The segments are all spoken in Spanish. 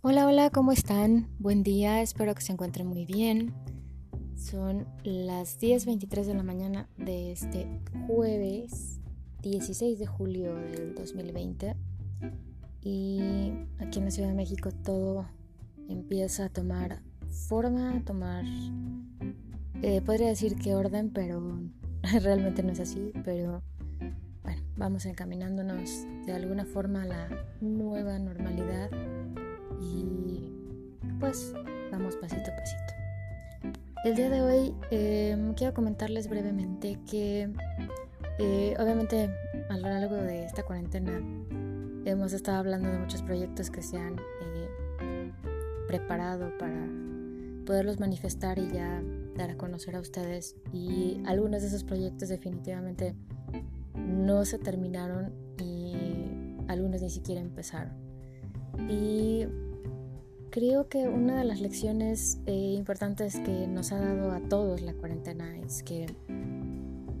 Hola, hola, ¿cómo están? Buen día, espero que se encuentren muy bien. Son las 10.23 de la mañana de este jueves 16 de julio del 2020 y aquí en la Ciudad de México todo empieza a tomar forma, tomar, eh, podría decir que orden, pero realmente no es así, pero bueno, vamos encaminándonos de alguna forma a la nueva normalidad y pues vamos pasito a pasito. El día de hoy em, quiero comentarles brevemente que eh, obviamente a lo largo de esta cuarentena hemos estado hablando de muchos proyectos que se han eh, preparado para poderlos manifestar y ya dar a conocer a ustedes y algunos de esos proyectos definitivamente no se terminaron y algunos ni siquiera empezaron. Y Creo que una de las lecciones eh, importantes que nos ha dado a todos la cuarentena es que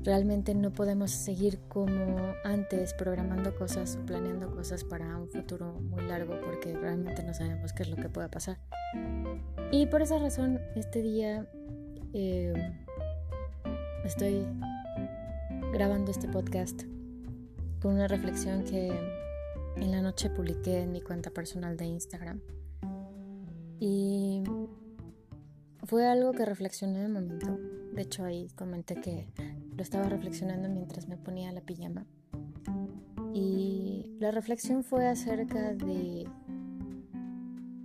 realmente no podemos seguir como antes programando cosas o planeando cosas para un futuro muy largo porque realmente no sabemos qué es lo que pueda pasar. Y por esa razón este día eh, estoy grabando este podcast con una reflexión que en la noche publiqué en mi cuenta personal de Instagram. Y fue algo que reflexioné de momento. De hecho, ahí comenté que lo estaba reflexionando mientras me ponía la pijama. Y la reflexión fue acerca de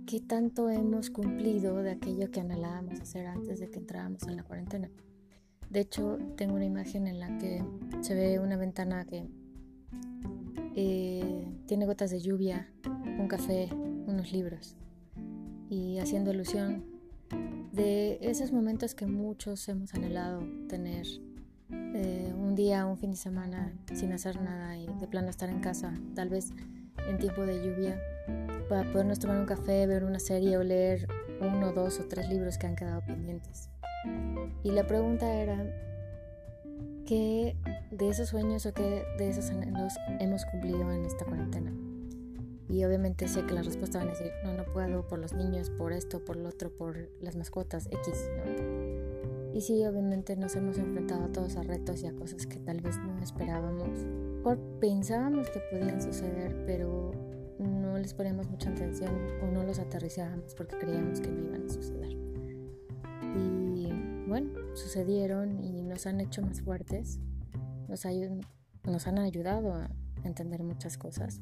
qué tanto hemos cumplido de aquello que anhelábamos hacer antes de que entráramos en la cuarentena. De hecho, tengo una imagen en la que se ve una ventana que eh, tiene gotas de lluvia, un café, unos libros y haciendo alusión de esos momentos que muchos hemos anhelado tener. Eh, un día, un fin de semana sin hacer nada y de plano estar en casa, tal vez en tiempo de lluvia, para podernos tomar un café, ver una serie o leer uno, dos o tres libros que han quedado pendientes. Y la pregunta era, ¿qué de esos sueños o qué de esos anhelos hemos cumplido en esta cuarentena? Y obviamente sé que la respuesta van a decir, no, no puedo por los niños, por esto, por lo otro, por las mascotas, X, ¿no? Y sí, obviamente nos hemos enfrentado a todos a retos y a cosas que tal vez no esperábamos. O pensábamos que podían suceder, pero no les poníamos mucha atención o no los aterrizábamos porque creíamos que no iban a suceder. Y bueno, sucedieron y nos han hecho más fuertes, nos, nos han ayudado a entender muchas cosas.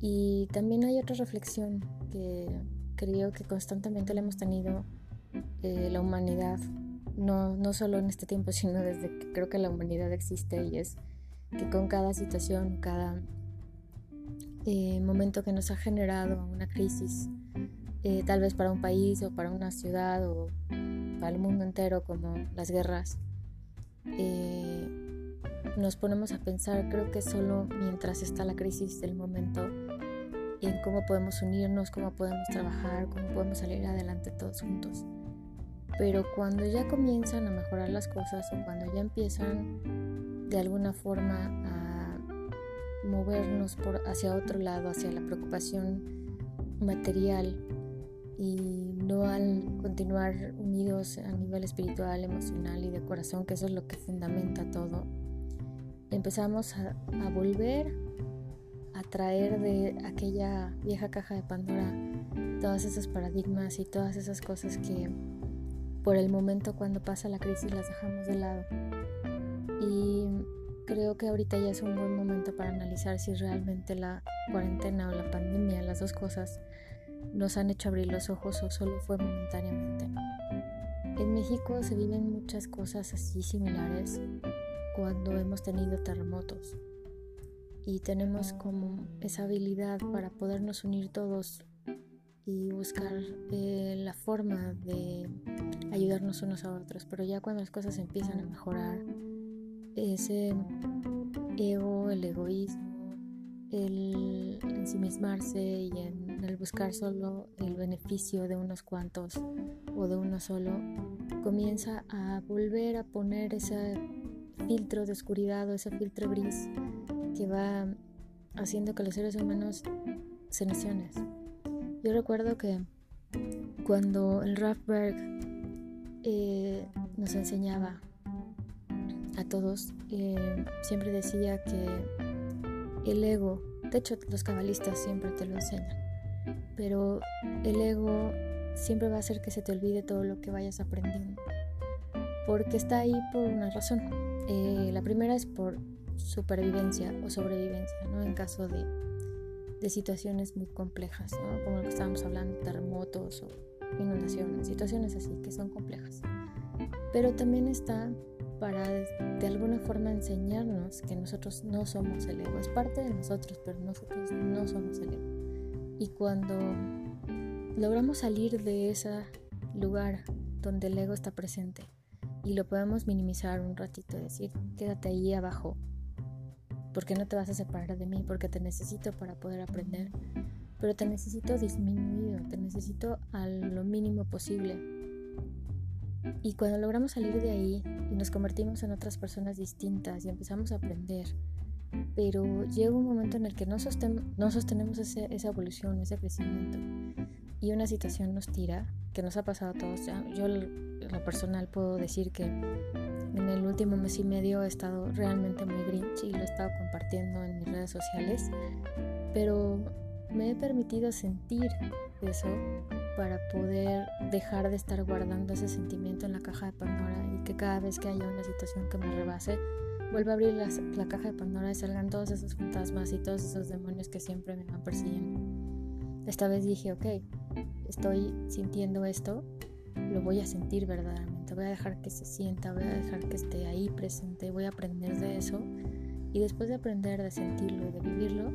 Y también hay otra reflexión que creo que constantemente le hemos tenido eh, la humanidad, no, no solo en este tiempo, sino desde que creo que la humanidad existe y es que con cada situación, cada eh, momento que nos ha generado una crisis, eh, tal vez para un país o para una ciudad o para el mundo entero como las guerras, nos ponemos a pensar, creo que solo mientras está la crisis del momento, en cómo podemos unirnos, cómo podemos trabajar, cómo podemos salir adelante todos juntos. Pero cuando ya comienzan a mejorar las cosas o cuando ya empiezan de alguna forma a movernos por hacia otro lado, hacia la preocupación material y no al continuar unidos a nivel espiritual, emocional y de corazón, que eso es lo que fundamenta todo, empezamos a, a volver a traer de aquella vieja caja de Pandora todos esos paradigmas y todas esas cosas que por el momento cuando pasa la crisis las dejamos de lado. Y creo que ahorita ya es un buen momento para analizar si realmente la cuarentena o la pandemia, las dos cosas, nos han hecho abrir los ojos o solo fue momentáneamente. En México se viven muchas cosas así similares cuando hemos tenido terremotos y tenemos como esa habilidad para podernos unir todos y buscar eh, la forma de ayudarnos unos a otros. Pero ya cuando las cosas empiezan a mejorar, ese ego, el egoísmo, el ensimismarse y en el buscar solo el beneficio de unos cuantos o de uno solo, comienza a volver a poner ese filtro de oscuridad o ese filtro gris que va haciendo que los seres humanos se naciones. Yo recuerdo que cuando el Raffberg eh, nos enseñaba a todos, siempre decía que el ego, de hecho los cabalistas siempre te lo enseñan, pero el ego siempre va a hacer que se te olvide todo lo que vayas aprendiendo, porque está ahí por una razón. Eh, la primera es por supervivencia o sobrevivencia, ¿no? En caso de, de situaciones muy complejas, ¿no? Como lo que estábamos hablando, terremotos o inundaciones, situaciones así que son complejas. Pero también está para de alguna forma enseñarnos que nosotros no somos el ego. Es parte de nosotros, pero nosotros no somos el ego. Y cuando logramos salir de ese lugar donde el ego está presente y lo podemos minimizar un ratito, decir, quédate ahí abajo, porque no te vas a separar de mí, porque te necesito para poder aprender, pero te necesito disminuido, te necesito a lo mínimo posible y cuando logramos salir de ahí y nos convertimos en otras personas distintas y empezamos a aprender, pero llega un momento en el que no, no sostenemos esa evolución, ese crecimiento, y una situación nos tira, que nos ha pasado a todos. Yo, lo personal, puedo decir que en el último mes y medio he estado realmente muy grinch y lo he estado compartiendo en mis redes sociales, pero me he permitido sentir eso para poder dejar de estar guardando ese sentimiento en la caja de Pandora que cada vez que haya una situación que me rebase, vuelva a abrir la, caja de Pandora y salgan todos esos fantasmas y todos esos demonios que siempre me van persiguiendo. Esta vez dije, ok, estoy sintiendo esto, lo voy a sentir verdaderamente, voy a dejar que se sienta, voy a dejar que esté ahí presente, voy a aprender de eso y después de aprender, de sentirlo de vivirlo,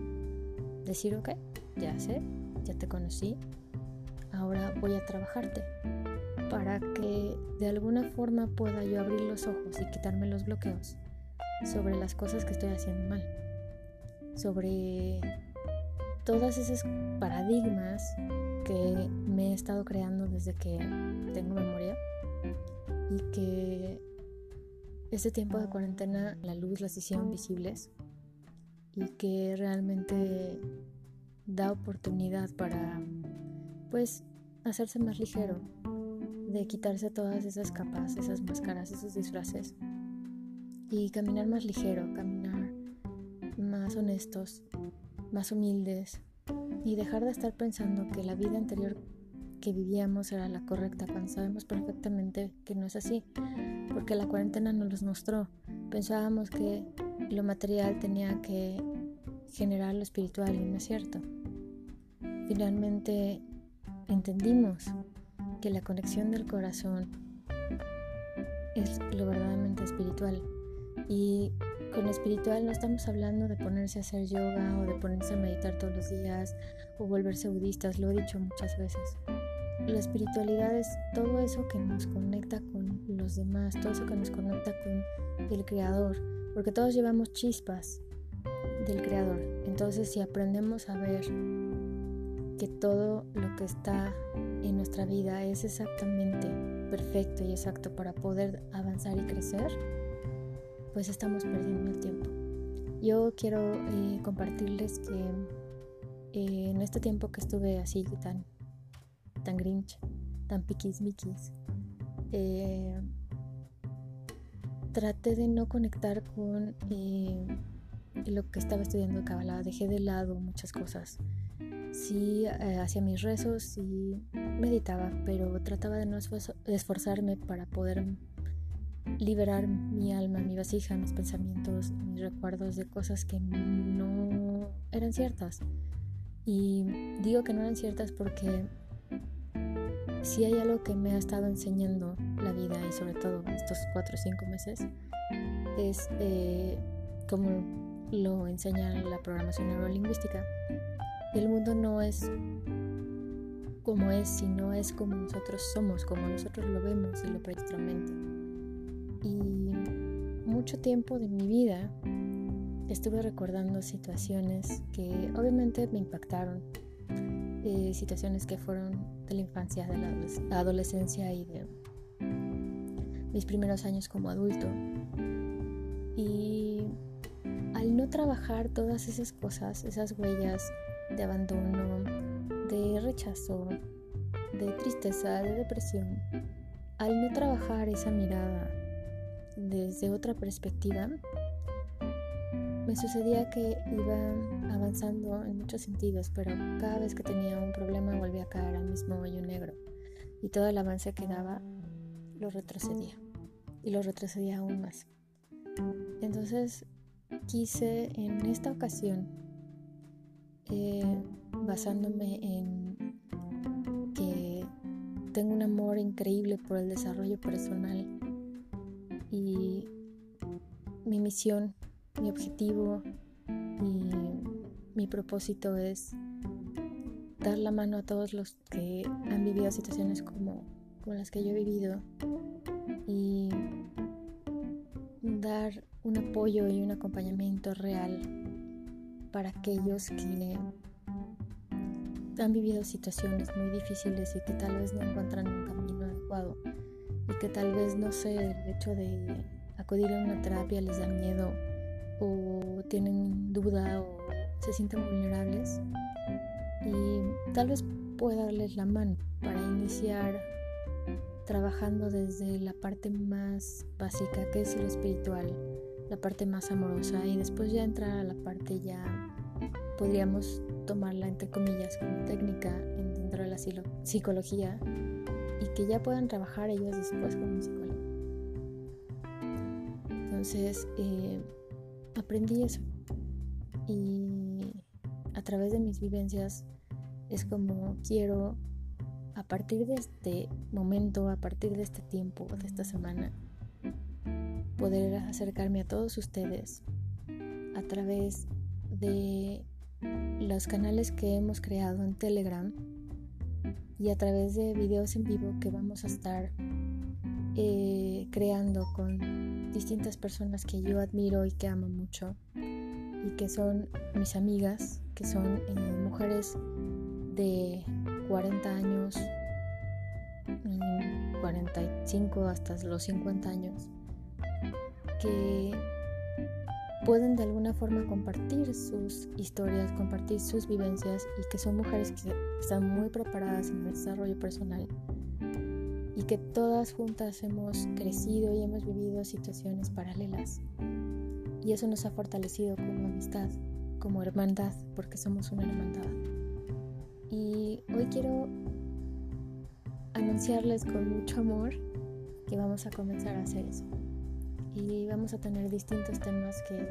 decir, ok, ya sé, ya te conocí, ahora voy a trabajarte para que de alguna forma pueda yo abrir los ojos y quitarme los bloqueos sobre las cosas que estoy haciendo mal, sobre todas esas paradigmas que me he estado creando desde que tengo memoria y que este tiempo de cuarentena la luz las hicieron visibles y que realmente da oportunidad para pues hacerse más ligero, de quitarse todas esas capas, esas máscaras, esos disfraces y caminar más ligero, caminar más honestos, más humildes y dejar de estar pensando que la vida anterior que vivíamos era la correcta cuando sabemos perfectamente que no es así, porque la cuarentena nos los mostró. Pensábamos que lo material tenía que generar lo espiritual y no es cierto. Finalmente entendimos que la conexión del corazón es lo verdaderamente espiritual. Y con espiritual no estamos hablando de ponerse a hacer yoga o de ponerse a meditar todos los días o volverse budistas, lo he dicho muchas veces. La espiritualidad es todo eso que nos conecta con los demás, todo eso que nos conecta con el Creador, porque todos llevamos chispas del Creador. Entonces si aprendemos a ver que todo lo que está en nuestra vida es exactamente perfecto y exacto para poder avanzar y crecer, pues estamos perdiendo el tiempo. Yo quiero eh, compartirles que eh, en este tiempo que estuve así tan, tan grinch, tan piquis eh, traté de no conectar con lo que estaba estudiando de Kabbalah, dejé de lado muchas cosas sí eh, hacía mis rezos, y meditaba, pero trataba de no esforzarme para poder liberar mi alma, mi vasija, mis pensamientos, mis recuerdos de cosas que no eran ciertas. Y digo que no eran ciertas porque si hay algo que me ha estado enseñando la vida y sobre todo estos cuatro o cinco meses es eh, como lo enseña la programación neurolingüística el mundo no es como es, sino es como nosotros somos, como nosotros lo vemos y lo nuestra mente. Y mucho tiempo de mi vida estuve recordando situaciones que obviamente me impactaron, eh, situaciones que fueron de la infancia, de la adolescencia y de mis primeros años como adulto. Y al no trabajar todas esas cosas, esas huellas de abandono, de rechazo, de tristeza, de depresión, al no trabajar esa mirada desde otra perspectiva, me sucedía que iba avanzando en muchos sentidos, pero cada vez que tenía un problema volvía a caer al mismo hoyo negro y todo el avance que daba lo retrocedía y lo retrocedía aún más. Entonces quise en esta ocasión, basándome en que tengo un amor increíble por el desarrollo personal y mi misión mi objetivo y mi propósito es dar la mano a todos los que han vivido situaciones como las que yo he vivido y dar un apoyo y un acompañamiento real para aquellos que han vivido situaciones muy difíciles y que tal vez no encuentran un camino adecuado y que tal vez no sé el hecho de acudir a una terapia les da miedo o tienen duda o se sienten vulnerables y tal vez pueda darles la mano para iniciar trabajando desde la parte más básica que es lo espiritual, la parte más amorosa y después ya entrar a la parte ya podríamos tomarla entre comillas como técnica dentro de la psicología y que ya puedan trabajar ellos después como psicólogo. Entonces, eh, aprendí eso. Y a través de mis vivencias es como quiero, a partir de este momento, a partir de este tiempo, de esta semana, poder acercarme a todos ustedes a través de los canales que hemos creado en Telegram y a través de videos en vivo que vamos a estar eh, creando con distintas personas que yo admiro y que amo mucho y que son mis amigas, que son eh, mujeres de 40 años, 45 hasta los 50 años, que pueden de alguna forma compartir sus historias, compartir sus vivencias y que son mujeres que están muy preparadas en desarrollo personal y que todas juntas hemos crecido y hemos vivido situaciones paralelas. Y eso nos ha fortalecido como amistad, como hermandad, porque somos una hermandad. Y hoy quiero anunciarles con mucho amor que vamos a comenzar a hacer eso. Y vamos a tener distintos temas que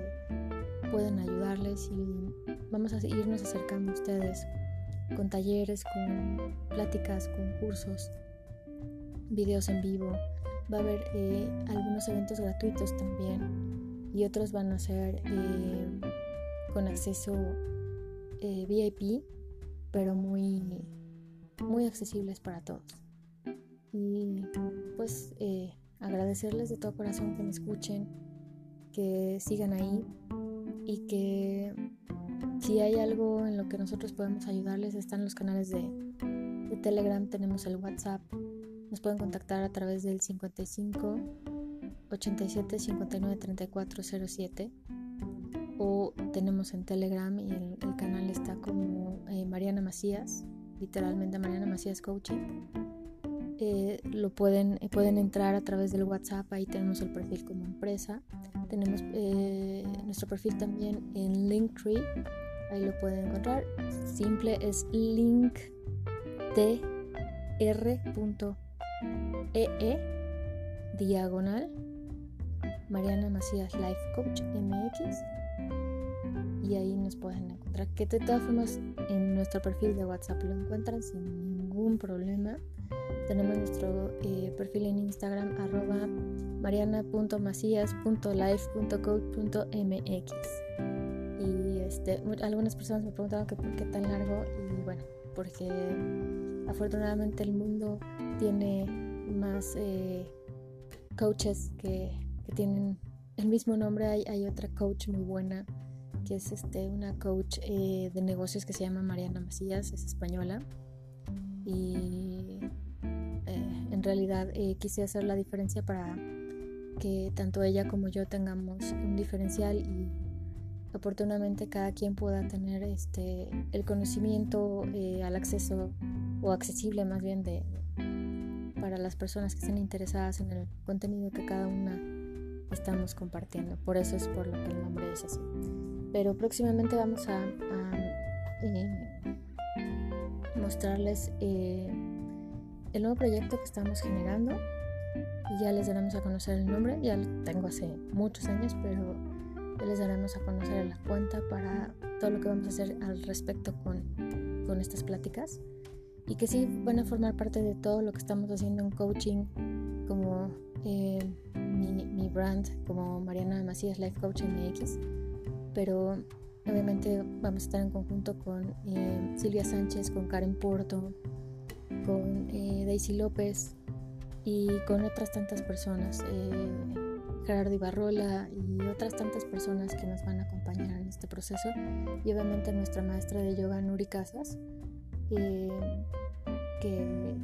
pueden ayudarles y vamos a irnos acercando a ustedes con talleres, con pláticas, con cursos videos en vivo, va a haber eh, algunos eventos gratuitos también y otros van a ser eh, con acceso eh, VIP, pero muy, muy accesibles para todos. Y pues agradecerles de todo corazón que me escuchen, que sigan ahí y que si hay algo en lo que nosotros podemos ayudarles, están los canales de, de Telegram, tenemos el WhatsApp, nos pueden contactar a través del 55 87 59 34 07 o tenemos en Telegram y el, canal está como eh, Mariana Macías, literalmente Mariana Macías Coaching. Eh, lo pueden, eh, pueden entrar a través del WhatsApp, ahí tenemos el perfil como empresa. Tenemos nuestro perfil también en Linktree, ahí lo pueden encontrar. Simple es linktr.com EE e, diagonal Mariana Macías Life Coach MX y ahí nos pueden encontrar que de todas formas en nuestro perfil de WhatsApp lo encuentran sin ningún problema tenemos nuestro eh, perfil en Instagram arroba mariana.macías.life.coach.mx y este, algunas personas me preguntaban que por qué tan largo y bueno porque afortunadamente el mundo tiene más eh, coaches que, tienen el mismo nombre. Hay, otra coach muy buena que es este, una coach eh, de negocios que se llama Mariana Macías, es española. Y eh, en realidad eh, quise hacer la diferencia para que tanto ella como yo tengamos un diferencial y oportunamente cada quien pueda tener este, el conocimiento al acceso o accesible más bien de, para las personas que estén interesadas en el contenido que cada una estamos compartiendo. Por eso es por lo que el nombre es así. Pero próximamente vamos a, eh, mostrarles eh, el nuevo proyecto que estamos generando y ya les daremos a conocer el nombre. Ya lo tengo hace muchos años, pero ya les daremos a conocer la cuenta para todo lo que vamos a hacer al respecto con, con estas pláticas y que sí van a formar parte de todo lo que estamos haciendo en coaching como eh, mi, brand como Mariana Macías Life Coach MX, pero obviamente vamos a estar en conjunto con eh, Silvia Sánchez, con Karen Porto, con eh, Daisy López y con otras tantas personas, Gerardo Ibarrola y otras tantas personas que nos van a acompañar en este proceso y obviamente nuestra maestra de yoga Nuri Casas. que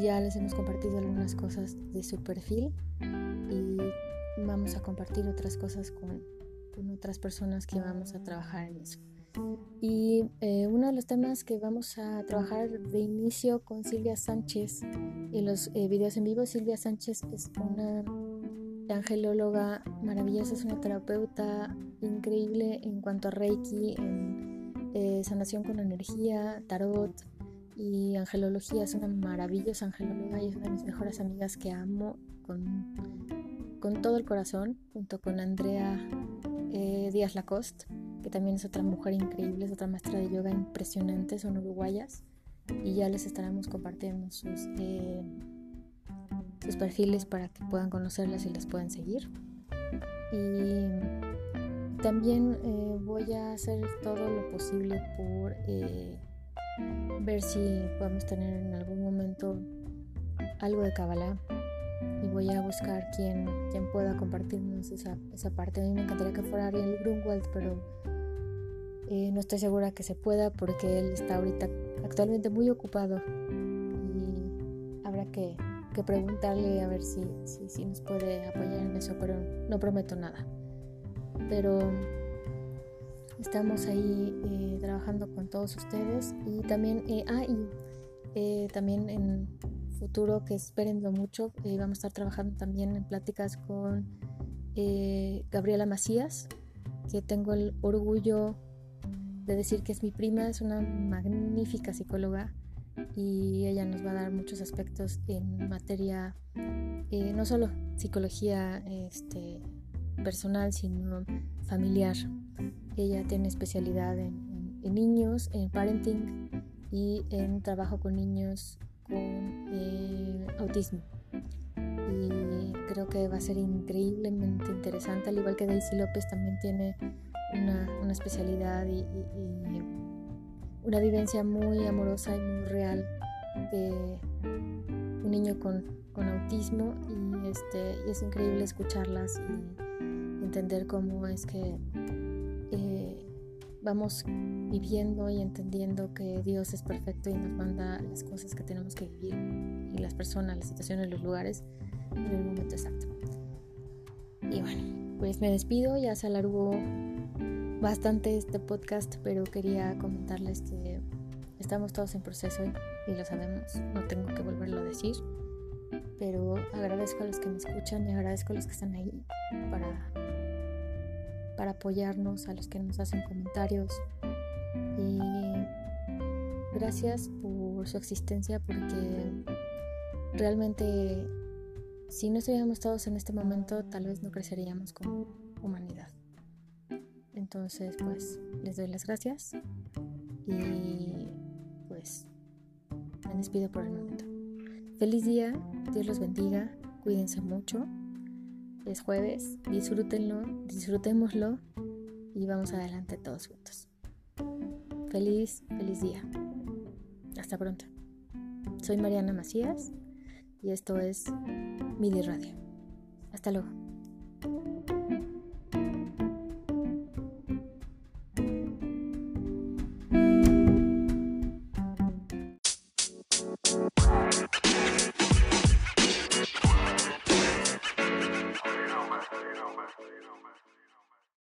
ya les hemos compartido algunas cosas de su perfil y vamos a compartir otras cosas con, con otras personas que vamos a trabajar en eso. Y eh, uno de los temas que vamos a trabajar de inicio con Silvia Sánchez en los eh, videos en vivo, Silvia Sánchez es una angelóloga maravillosa, es una terapeuta increíble en cuanto a Reiki, en eh, sanación con energía, tarot, y angelología es una maravillosa angelóloga y es una de mis mejores amigas que amo con, con todo el corazón, junto con Andrea eh, Díaz Lacoste, que también es otra mujer increíble, es otra maestra de yoga impresionante, son uruguayas y ya les estaremos compartiendo sus, eh, sus perfiles para que puedan conocerlas y las puedan seguir. Y también eh, voy a hacer todo lo posible por ver si podemos tener en algún momento algo de Kabbalah y voy a buscar quien, quien pueda compartirnos esa, esa parte. A mí me encantaría que fuera Ariel Grunwald, pero eh, no estoy segura que se pueda porque él está ahorita actualmente muy ocupado y habrá que, que preguntarle a ver si, si, si, nos puede apoyar en eso, pero no prometo nada. Pero estamos ahí eh, trabajando con todos ustedes y también, eh, ah, y eh, también en futuro que espérenlo mucho, vamos a estar trabajando también en pláticas con Gabriela Macías, que tengo el orgullo de decir que es mi prima, es una magnífica psicóloga y ella nos va a dar muchos aspectos en materia, no solo psicología este, personal, sino familiar. Ella tiene especialidad en, niños, en parenting y en trabajo con niños eh, autismo. Y creo que va a ser increíblemente interesante, al igual que Daisy López también tiene una, especialidad y, una vivencia muy amorosa y muy real de un niño con, autismo y, este, y es increíble escucharlas y entender cómo es que eh, vamos viviendo y entendiendo que Dios es perfecto y nos manda las cosas que tenemos que vivir y las personas, las situaciones, los lugares en el momento exacto. Y bueno, pues me despido, ya se alargó bastante este podcast, pero quería comentarles que estamos todos en proceso y lo sabemos, no tengo que volverlo a decir, pero agradezco a los que me escuchan y agradezco a los que están ahí para para apoyarnos, a los que nos hacen comentarios. Y gracias por su existencia porque realmente si no estuviéramos todos en este momento tal vez no creceríamos como humanidad. Entonces pues les doy las gracias y pues me despido por el momento. Feliz día, Dios los bendiga, cuídense mucho es jueves, disfrútenlo, disfrutémoslo y vamos adelante todos juntos. Feliz, feliz día. Hasta pronto. Soy Mariana Macías y esto es Midi Radio. Hasta luego.